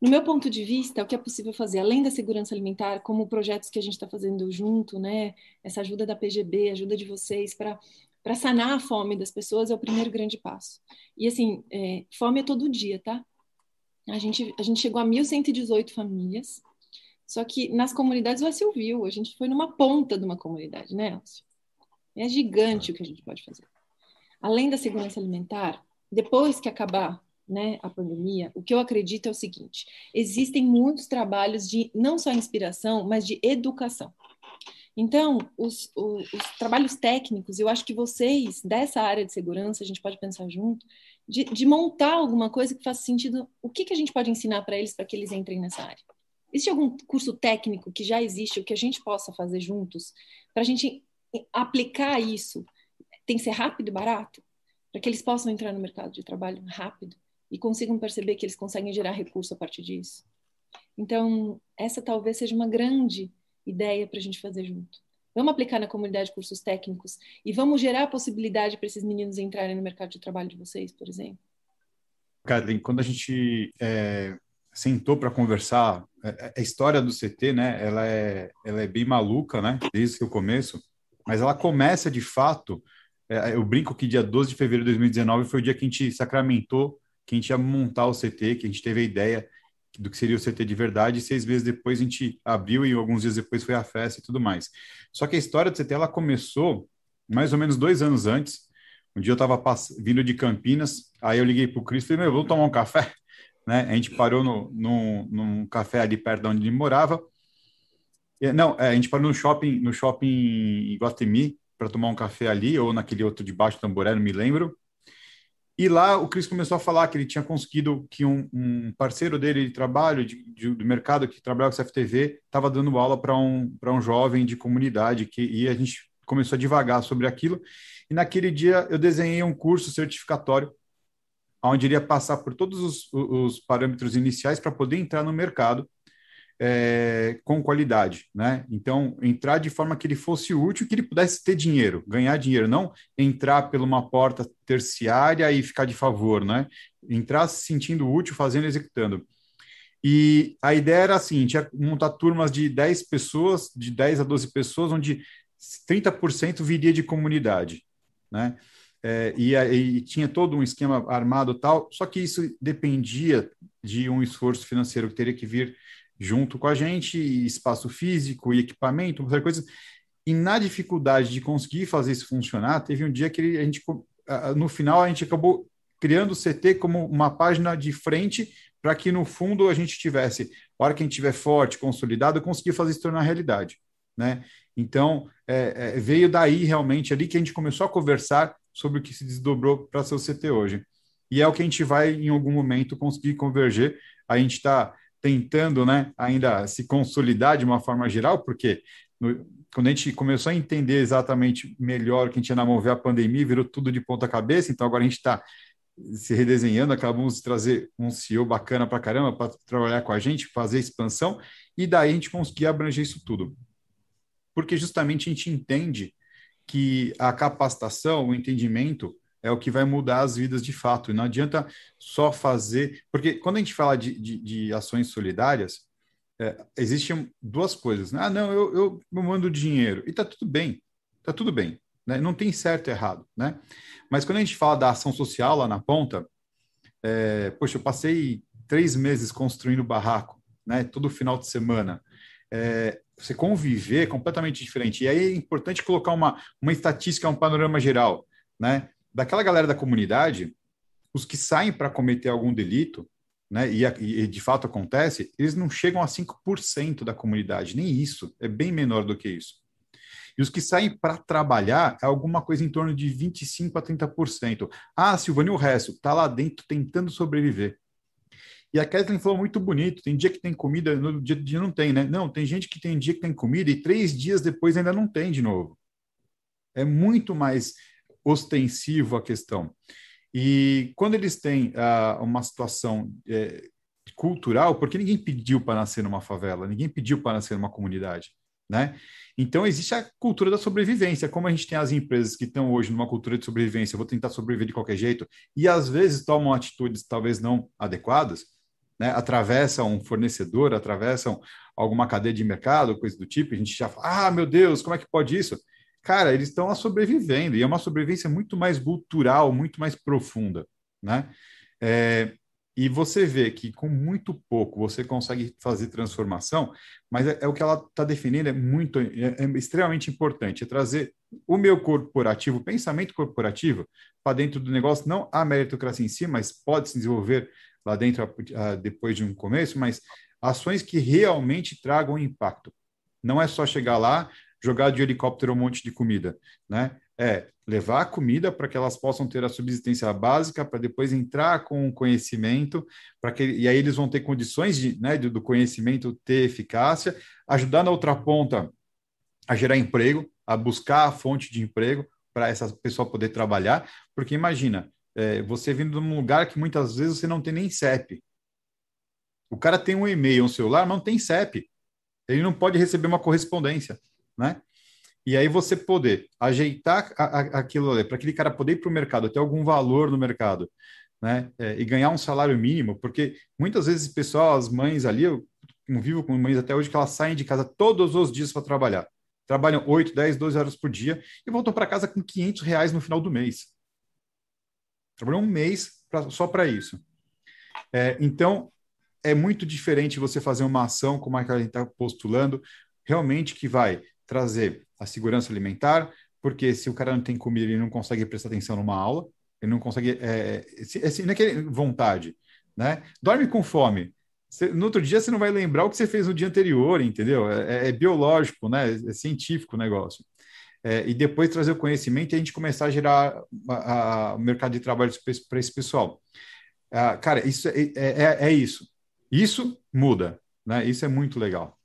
No meu ponto de vista, o que é possível fazer, além da segurança alimentar, como projetos que a gente está fazendo junto, né? Essa ajuda da PGB, ajuda de vocês para para sanar a fome das pessoas é o primeiro grande passo. E assim, é, fome é todo dia, tá? A gente, a gente chegou a 1.118 famílias só que nas comunidades você ouviu, a gente foi numa ponta de uma comunidade, né, Elcio? É gigante o que a gente pode fazer. Além da segurança alimentar, depois que acabar né, a pandemia, o que eu acredito é o seguinte: existem muitos trabalhos de não só inspiração, mas de educação. Então, os, os, os, trabalhos técnicos, eu acho que vocês, dessa área de segurança, a gente pode pensar junto, de, de montar alguma coisa que faça sentido. O que, que a gente pode ensinar para eles para que eles entrem nessa área? Existe algum curso técnico que já existe, o que a gente possa fazer juntos, para a gente aplicar isso? Tem que ser rápido e barato, para que eles possam entrar no mercado de trabalho rápido e consigam perceber que eles conseguem gerar recurso a partir disso. Então, essa talvez seja uma grande ideia para a gente fazer junto. Vamos aplicar na comunidade cursos técnicos e vamos gerar a possibilidade para esses meninos entrarem no mercado de trabalho de vocês, por exemplo. Kathleen, quando a gente é, sentou para conversar, é, é, a história do CT, né, ela é, ela é bem maluca, né, desde o começo, mas ela começa de fato, é, eu brinco que dia 12 de fevereiro de 2019 foi o dia que a gente sacramentou que a gente ia montar o CT, que a gente teve a ideia do que seria o CT de verdade, e seis meses depois a gente abriu e alguns dias depois foi a festa e tudo mais. Só que a história do CT, ela começou mais ou menos dois anos antes, um dia eu estava vindo de Campinas, aí eu liguei para o Cris e falei, meu, vamos tomar um café? né? A gente parou no, no, num café ali perto de onde ele morava. Não, é, a gente parou no shopping, no shopping Guatemi para tomar um café ali, ou naquele outro de baixo Tamboré, não me lembro. E lá o Cris começou a falar que ele tinha conseguido que um, um parceiro dele de trabalho, de, de, do mercado que trabalhava com CFTV, estava dando aula para um, um jovem de comunidade, que, e a gente começou a divagar sobre aquilo. E naquele dia eu desenhei um curso certificatório onde iria passar por todos os, os parâmetros iniciais para poder entrar no mercado é, com qualidade, né? Então, entrar de forma que ele fosse útil, que ele pudesse ter dinheiro, ganhar dinheiro, não entrar por uma porta terciária e ficar de favor, né? Entrar se sentindo útil, fazendo, executando. E a ideia era assim, tinha montar turmas de 10 pessoas, de 10 a 12 pessoas, onde 30% viria de comunidade, né? É, e, e, tinha todo um esquema armado tal, só que isso dependia de um esforço financeiro que teria que vir junto com a gente, espaço físico e equipamento, outra coisa. E na dificuldade de conseguir fazer isso funcionar, teve um dia que a gente, no final, a gente acabou criando o CT como uma página de frente para que no fundo a gente tivesse, a hora que a gente estiver forte, consolidado, conseguir fazer isso tornar realidade, né? Então, é, é, veio daí realmente ali que a gente começou a conversar sobre o que se desdobrou para ser o CT hoje. E é o que a gente vai, em algum momento, conseguir converger. A gente está tentando né, ainda se consolidar de uma forma geral, porque no, quando a gente começou a entender exatamente melhor o que a gente ia namover a pandemia, virou tudo de ponta cabeça, então agora a gente está se redesenhando, acabamos de trazer um CEO bacana para caramba para trabalhar com a gente, fazer expansão, e daí a gente conseguir abranger isso tudo. Porque justamente a gente entende que a capacitação, o entendimento, é o que vai mudar as vidas de fato. Não adianta só fazer. Porque quando a gente fala de, de, de ações solidárias, é, existem duas coisas. Né? Ah, não, eu, eu, mando dinheiro. E está tudo bem. Está tudo bem. Né? Não tem certo e errado. Né? Mas quando a gente fala da ação social lá na ponta, é, poxa, eu passei três meses construindo barraco, né? todo final de semana. É, você conviver é completamente diferente. E aí é importante colocar uma, uma estatística, um panorama geral. Né? Daquela galera da comunidade, os que saem para cometer algum delito, né, e, e, de fato acontece, eles não chegam a 5% da comunidade, nem isso, é bem menor do que isso. E os que saem para trabalhar é alguma coisa em torno de 25% a 30%. Ah, Silvano, e o resto? Está lá dentro tentando sobreviver. E a Kathleen falou muito bonito: tem dia que tem comida, no dia, dia não tem, né? Não, tem gente que tem dia que tem comida e três dias depois ainda não tem de novo. É muito mais ostensivo a questão. E quando eles têm uh, uma situação é, cultural, porque ninguém pediu para nascer numa favela, ninguém pediu para nascer numa comunidade, né? Então existe a cultura da sobrevivência, como a gente tem as empresas que estão hoje numa cultura de sobrevivência, eu vou tentar sobreviver de qualquer jeito, e às vezes tomam atitudes talvez não adequadas, né? Atravessam um fornecedor, atravessam alguma cadeia de mercado, coisa do tipo, a gente já fala, ah, meu Deus, como é que pode isso? Cara, eles estão sobrevivendo, e é uma sobrevivência muito mais cultural, muito mais profunda, né? É, e você vê que com muito pouco você consegue fazer transformação, mas é, é o que ela está definindo, é muito, é, é, extremamente importante, é trazer o meu corporativo, o pensamento corporativo, para dentro do negócio, não a meritocracia em si, mas pode se desenvolver lá dentro a, a, depois de um começo, mas ações que realmente tragam impacto. Não é só chegar lá, jogar de helicóptero um monte de comida, né? É levar a comida para que elas possam ter a subsistência básica, para depois entrar com o conhecimento, para que e aí eles vão ter condições de, né, do conhecimento ter eficácia, ajudar na outra ponta a gerar emprego, a buscar a fonte de emprego para essa pessoa poder trabalhar, porque imagina, é, você vindo de um lugar que muitas vezes você não tem nem CEP. O cara tem um e-mail, um celular, mas não tem CEP. Ele não pode receber uma correspondência né? E aí você poder ajeitar a, a, aquilo ali, para aquele cara poder ir para o mercado, ter algum valor no mercado, né? É, e ganhar um salário mínimo, porque muitas vezes pessoal, as mães ali, eu convivo com mães até hoje que elas saem de casa todos os dias para trabalhar. Trabalham 8, 10, 12 horas por dia e voltam para casa com 500 reais no final do mês. Trabalham um mês pra, só para isso. É, então, é muito diferente você fazer uma ação como a que a gente está postulando, realmente que vai trazer a segurança alimentar, porque se o cara não tem comida, ele não consegue prestar atenção numa aula, ele não consegue. É, assim, não é que é vontade, né? Dorme com fome. Você, no outro dia você não vai lembrar o que você fez no dia anterior, entendeu? É, é, é biológico, né? É científico o negócio. É, e depois trazer o conhecimento e a gente começar a gerar o mercado de trabalho para esse pessoal. Ah, cara, isso é, é, é, isso. Isso muda, né? Isso é muito legal.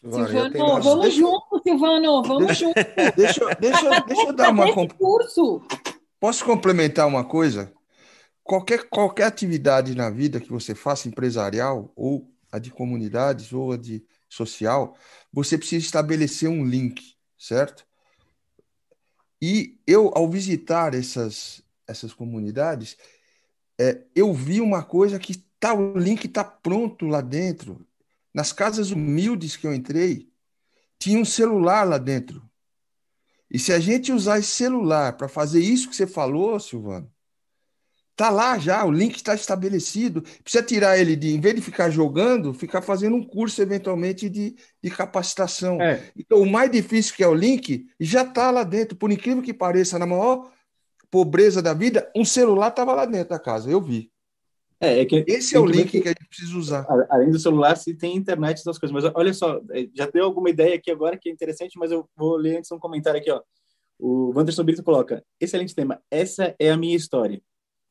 Silvano, vamos deixa... junto, Silvano, vamos deixa... junto. Deixa, deixa, deixa eu dar uma. curso. Posso complementar uma coisa? Qualquer, qualquer atividade na vida que você faça, empresarial, ou a de comunidades, ou a de social, você precisa estabelecer um link, certo? E eu, ao visitar essas, essas comunidades, é, eu vi uma coisa que tá, o link está pronto lá dentro. Nas casas humildes que eu entrei, tinha um celular lá dentro. E se a gente usar esse celular para fazer isso que você falou, Silvano, tá lá já, o link está estabelecido. Precisa tirar ele de, em vez de ficar jogando, ficar fazendo um curso eventualmente de, de capacitação. É. Então, o mais difícil que é o link já está lá dentro. Por incrível que pareça, na maior pobreza da vida, um celular estava lá dentro da casa, eu vi. É, é que, Esse é o link que, que, a gente precisa usar. Além do celular, se tem internet, essas coisas. Mas olha só, é, já deu alguma ideia aqui agora que é interessante, mas eu vou ler antes um comentário aqui, ó. O Wanderson Brito coloca: excelente tema. Essa é a minha história.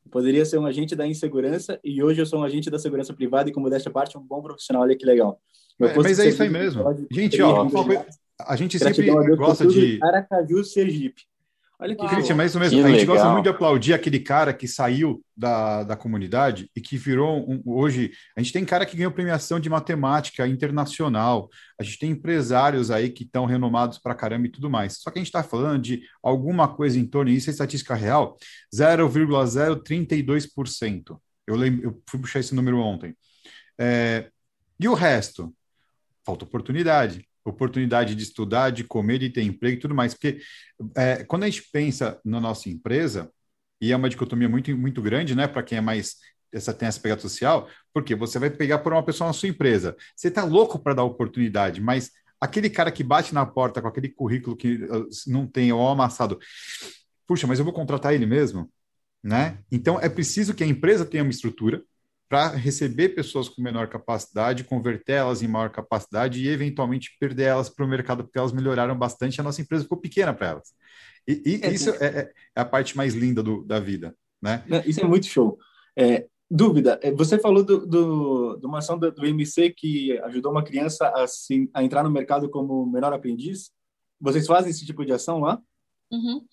Poderia ser um agente da insegurança e hoje eu sou um agente da segurança privada e, como desta parte, um bom profissional. Olha que legal. É, mas é isso aí mesmo. Gente, ó, a gente sempre gosta de. Aracaju, Sergipe. Olha que Cristian, mas isso mesmo. Que a gente legal. gosta muito de aplaudir aquele cara que saiu da, da comunidade e que virou um, hoje. A gente tem cara que ganhou premiação de matemática internacional. A gente tem empresários aí que estão renomados para caramba e tudo mais. Só que a gente está falando de alguma coisa em torno, isso é estatística real, 0,032%. Eu, lembro, eu fui puxar esse número ontem. É, e o resto? Falta oportunidade oportunidade de estudar, de comer, de ter emprego e tudo mais. Porque é, quando a gente pensa na nossa empresa, e é uma dicotomia muito, muito grande, né, para quem é mais essa tem essa pegada social, porque você vai pegar por uma pessoa na sua empresa. Você está louco para dar oportunidade, mas aquele cara que bate na porta com aquele currículo que uh, não tem ou amassado, puxa, mas eu vou contratar ele mesmo, né? Então é preciso que a empresa tenha uma estrutura para receber pessoas com menor capacidade, converter elas em maior capacidade e eventualmente perder elas para o mercado, porque elas melhoraram bastante, a nossa empresa ficou pequena para elas. E, e é, isso é, é, a parte mais linda do, da vida, né? Isso é muito show. É, dúvida, é, você falou do, do, de uma ação do, do MC que ajudou uma criança a, se, a entrar no mercado como menor aprendiz. Vocês fazem esse tipo de ação lá? Uhum.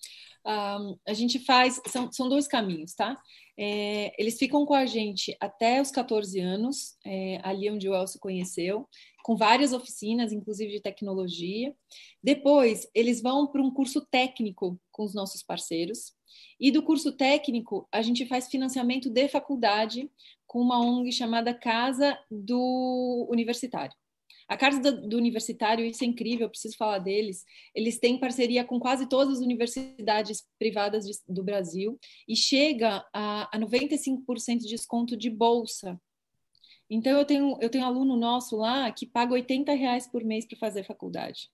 Um, a gente faz, são, são dois caminhos, tá? É, eles ficam com a gente até os 14 anos, é, ali onde o Elcio conheceu, com várias oficinas, inclusive de tecnologia. Depois, eles vão para um curso técnico com os nossos parceiros. E do curso técnico, a gente faz financiamento de faculdade com uma ONG chamada Casa do Universitário. A Casa do, Universitário, isso é incrível, eu preciso falar deles. Eles têm parceria com quase todas as universidades privadas de, do Brasil e chega a, a 95% de desconto de bolsa. Então, eu tenho, eu tenho aluno nosso lá que paga 80 reais por mês para fazer faculdade.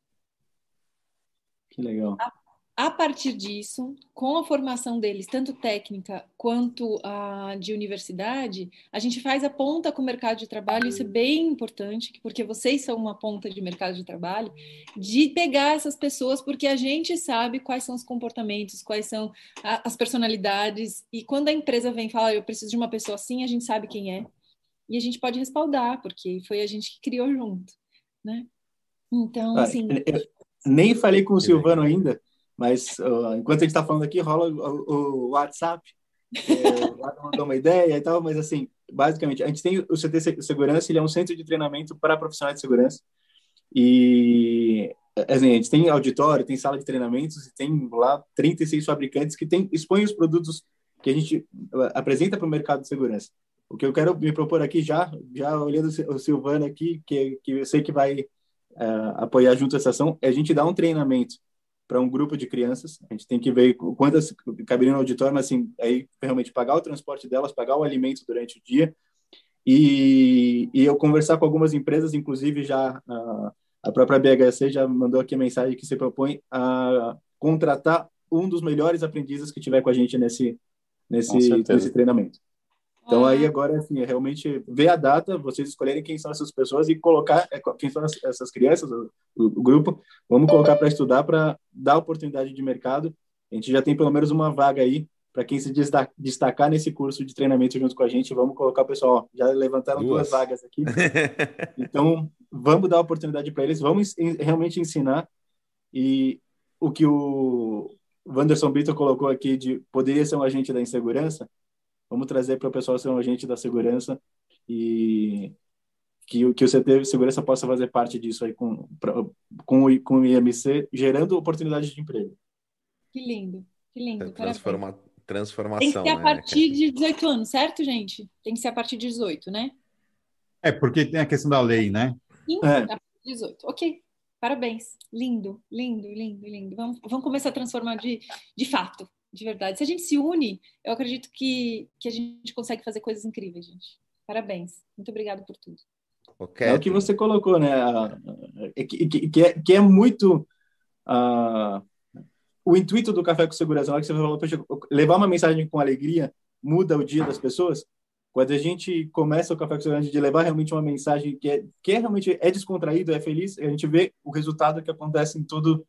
Que legal. A a partir disso, com a formação deles, tanto técnica quanto a de universidade, a gente faz a ponta com o mercado de trabalho, isso é bem importante, porque vocês são uma ponta de mercado de trabalho, de pegar essas pessoas, porque a gente sabe quais são os comportamentos, quais são a, as personalidades, e quando a empresa vem falar, eu preciso de uma pessoa assim, a gente sabe quem é, e a gente pode respaldar, porque foi a gente que criou junto, né? Então, assim... Eu nem falei com o Silvano ainda, mas uh, enquanto a gente está falando aqui, rola o, o WhatsApp. É, o Adam mandou uma ideia e tal, mas assim, basicamente, a gente tem o CT Segurança, ele é um centro de treinamento para profissionais de segurança. E assim, a gente tem auditório, tem sala de treinamentos e tem lá 36 fabricantes que tem, expõem os produtos que a gente apresenta para o mercado de segurança. O que eu quero me propor aqui já, já olhando o Silvano aqui, que, que eu sei que vai uh, apoiar junto essa ação, é a gente dar um treinamento para um grupo de crianças. A gente tem que ver quantas caberiam no auditório, mas assim, aí realmente pagar o transporte delas, pagar o alimento durante o dia. E, e eu conversar com algumas empresas, inclusive já a, a própria BHC já mandou aqui a mensagem que se propõe a contratar um dos melhores aprendizes que tiver com a gente nesse, nesse, nesse treinamento. Então, aí agora, assim, é realmente ver a data, vocês escolherem quem são essas pessoas e colocar é, quem são essas crianças, o, o grupo, vamos colocar para estudar, para dar oportunidade de mercado. A gente já tem pelo menos uma vaga aí para quem se destacar nesse curso de treinamento junto com a gente. Vamos colocar o pessoal, já levantaram duas, duas vagas aqui. Então, vamos dar oportunidade para eles, vamos realmente ensinar. E o que o Wanderson Brito colocou aqui de poderia ser um agente da insegurança, Vamos trazer para o pessoal ser um agente da segurança e que, que o CT Segurança possa fazer parte disso aí com, pra, com, com o IMC, gerando oportunidades de emprego. Que lindo, que lindo. Transforma, transformação. Tem que ser a né, partir de 18 anos, certo, gente? Tem que ser a partir de 18, né? É, porque tem a questão da lei, né? Sim, é. a partir de 18. Ok. Parabéns. Lindo, lindo, lindo, lindo. Vamos, vamos começar a transformar de, de fato, de verdade. Se a gente se une, eu acredito que, que a gente consegue fazer coisas incríveis, gente. Parabéns. Muito obrigada por tudo. Okay. É o que você colocou, né? Que, que, é, que é muito uh, o intuito do Café com Segurança. Na hora que você falou, levar uma mensagem com alegria muda o dia das pessoas. Quando a gente começa o Café com Segurança de levar realmente uma mensagem que é, que é realmente é descontraído, é feliz, a gente vê o resultado que acontece em todo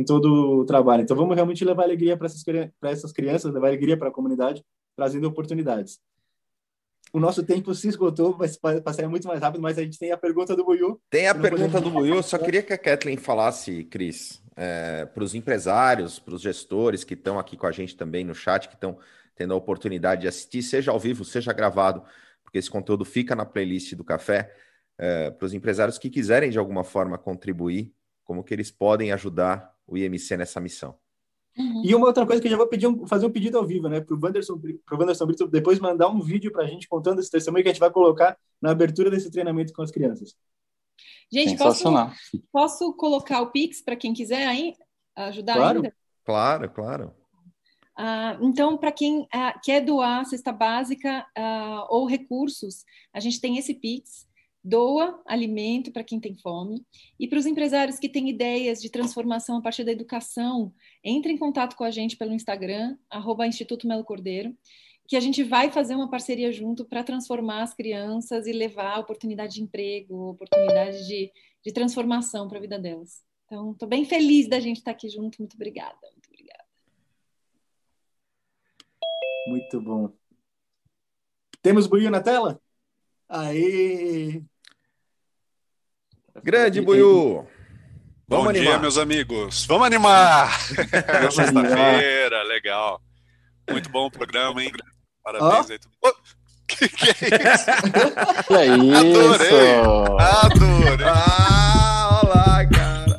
em todo o trabalho. Então vamos realmente levar alegria para essas essas crianças, levar alegria para a comunidade, trazendo oportunidades o nosso tempo se esgotou, mas passaria muito mais rápido, mas a gente tem a pergunta do Buiu. Tem a pergunta do Buiu, só queria que a Kathleen falasse, Cris, é, para os empresários, para os gestores que estão aqui com a gente também no chat, que estão tendo a oportunidade de assistir, seja ao vivo, seja gravado, porque esse conteúdo fica na playlist do café, é, para os empresários que quiserem de alguma forma contribuir, como que eles podem ajudar o IMC nessa missão. Uhum. E uma outra coisa que eu já vou pedir um, fazer um pedido ao vivo, né? Para o Wanderson, pro Wanderson Brito depois mandar um vídeo para a gente contando esse testemunho que a gente vai colocar na abertura desse treinamento com as crianças. Gente, posso, posso colocar o Pix para quem quiser aí ajudar claro. ainda? Claro, claro. Ah, então, para quem ah, quer doar cesta básica ah, ou recursos, a gente tem esse Pix doa alimento para quem tem fome. E para os empresários que têm ideias de transformação a partir da educação, entre em contato com a gente pelo Instagram, arroba Instituto Melo Cordeiro, que a gente vai fazer uma parceria junto para transformar as crianças e levar oportunidade de emprego, oportunidade de, de transformação para a vida delas. Então, estou bem feliz da gente estar aqui junto. Muito obrigada. Muito obrigada. Muito bom. Temos buio na tela? Aí. Grande Buiu! Bom animar. dia, meus amigos. Vamos animar! Sexta-feira, legal. Muito bom o programa, hein? Parabéns oh. aí. Oh, que, que é isso? Que é isso? Adorei! Adorei! Ah, olá, cara!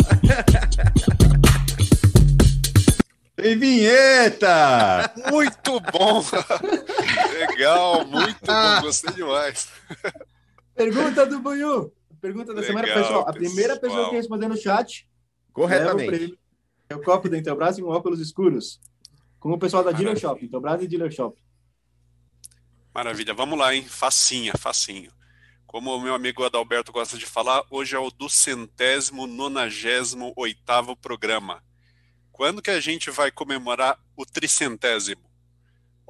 Tem vinheta! Muito bom! Legal, muito bom, gostei demais. Pergunta do Buiu. Pergunta da Legal, semana, pessoal. A primeira pessoa que responder no chat. Corretamente. É o copo da Intelbras e um óculos escuros. Com o pessoal da Dealer Shop. Intelbras e Dealer Shop. Maravilha. Vamos lá, hein? Facinha, facinho. Como o meu amigo Adalberto gosta de falar, hoje é o do centésimo, nonagésimo, oitavo programa. Quando que a gente vai comemorar o tricentésimo?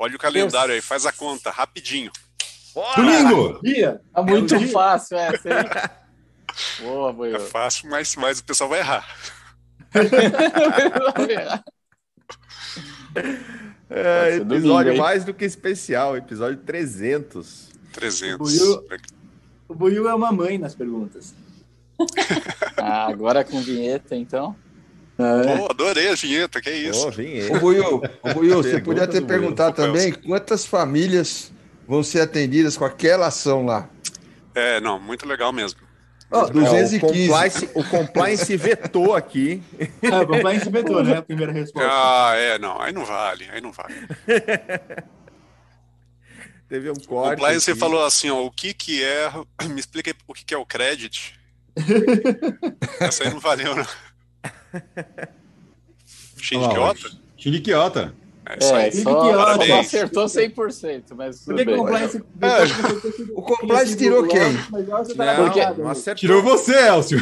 Olha o calendário aí, faz a conta, rapidinho. Bora! Domingo! Dia. Tá muito é fácil essa, hein? Boa, boa. É fácil, mas, mas o pessoal vai errar. é, episódio domingo, mais do que especial, episódio 300. 300. O Buiu, é uma mãe nas perguntas. ah, agora com vinheta, então. É. Oh, adorei a vinheta, que é isso. Oh, vinheta. Ô, Buiu, ô, Buiu você podia ter perguntado também quantas famílias vão ser atendidas com aquela ação lá. É, não, muito legal mesmo. Oh, 215. É, o, compliance, o compliance vetou aqui. É, o compliance vetou, né? A primeira resposta. Ah, é, não. Aí não vale, aí não vale. Teve um corte. O compliance aqui. falou assim, ó, o que que é... Me explica o que que é o credit. Essa aí não valeu, né? Xindiquiota? Xindiquiota. É isso aí. É, só, só acertou 100%, mas tudo bem. Compliance, é. O compliance tirou quem? Não, não acertou. Tirou você, Elcio.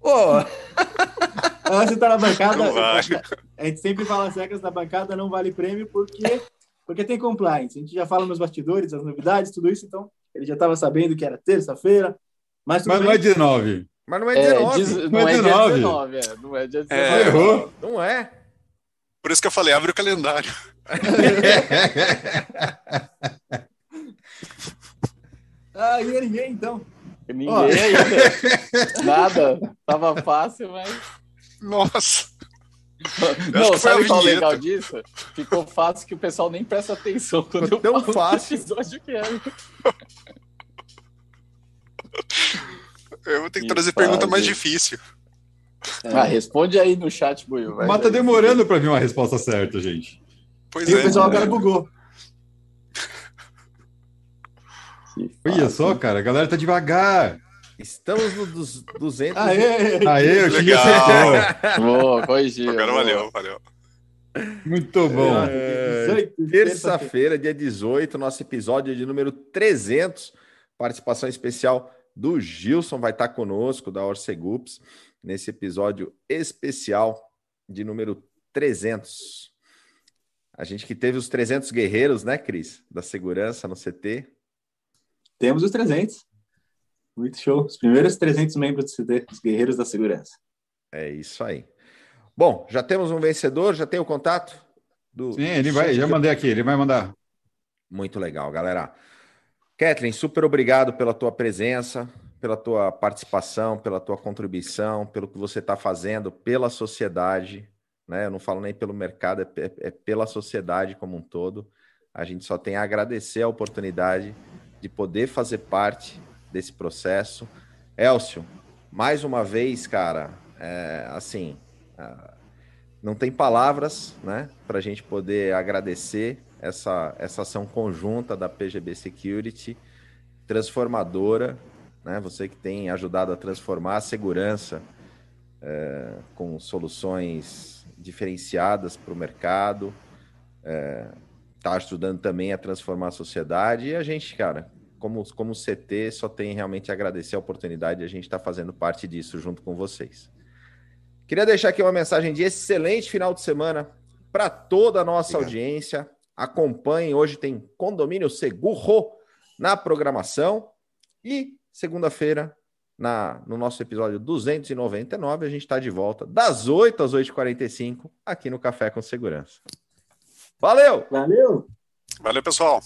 Pô... Você tá na bancada. A gente sempre fala as regras da bancada não vale prêmio porque, porque tem compliance. A gente já fala nos bastidores, as novidades, tudo isso, então ele já estava sabendo que era terça-feira. Mas, mas não é 19. Mas não é 19. É, não, é 19. 19 é. Não é dia 19. É, errou. Não é. Por isso que eu falei, abre o calendário. ah, e ninguém, então. Ninguém oh. ainda. Nada. Tava fácil, mas. Nossa. Não, sabe qual é o legal disso? Ficou fácil que o pessoal nem presta atenção quando eu tão fácil. episódio que é. Eu vou ter que, que trazer fase. pergunta mais difícil. É. Ah, responde aí no chat, Buiu. Mas tá demorando para vir uma resposta certa, gente. Pois e é. o pessoal agora bugou. Olha só, cara, a galera tá devagar. Estamos no dos 200. Aê! Aê, o Chile Legal. acertou. Boa, corrigiu. Agora boa. valeu, valeu. Muito bom. É, 18, Terça-feira, dia 18, nosso episódio de número 300. Participação especial do Gilson vai estar conosco, da Orcegups, nesse episódio especial de número 300. A gente que teve os 300 guerreiros, né, Cris? Da segurança no CT. Temos os 300. Muito show. Os primeiros 300 membros do CT, os Guerreiros da Segurança. É isso aí. Bom, já temos um vencedor, já tem o contato? Do... Sim, ele vai, já mandei aqui, ele vai mandar. Muito legal, galera. Kathleen, super obrigado pela tua presença, pela tua participação, pela tua contribuição, pelo que você está fazendo pela sociedade, né? Eu não falo nem pelo mercado, é, é- é pela sociedade como um todo. A gente só tem a agradecer a oportunidade de poder fazer parte desse processo. Elcio, mais uma vez, cara, é, assim, ah, não tem palavras, né, para a gente poder agradecer essa, essa ação conjunta da PGB Security, transformadora, né, você que tem ajudado a transformar a segurança é, com soluções diferenciadas para o mercado, está ajudando também a transformar a sociedade, e a gente, cara, como, como CT, só tem realmente a agradecer a oportunidade de a gente estar fazendo parte disso junto com vocês. Queria deixar aqui uma mensagem de excelente final de semana para toda a nossa Obrigado. audiência. Acompanhem, hoje tem Condomínio Seguro na programação e segunda-feira, na, no nosso episódio 299, a gente está de volta das 8 às 8h45 aqui no Café com Segurança. Valeu! Valeu! Valeu, pessoal.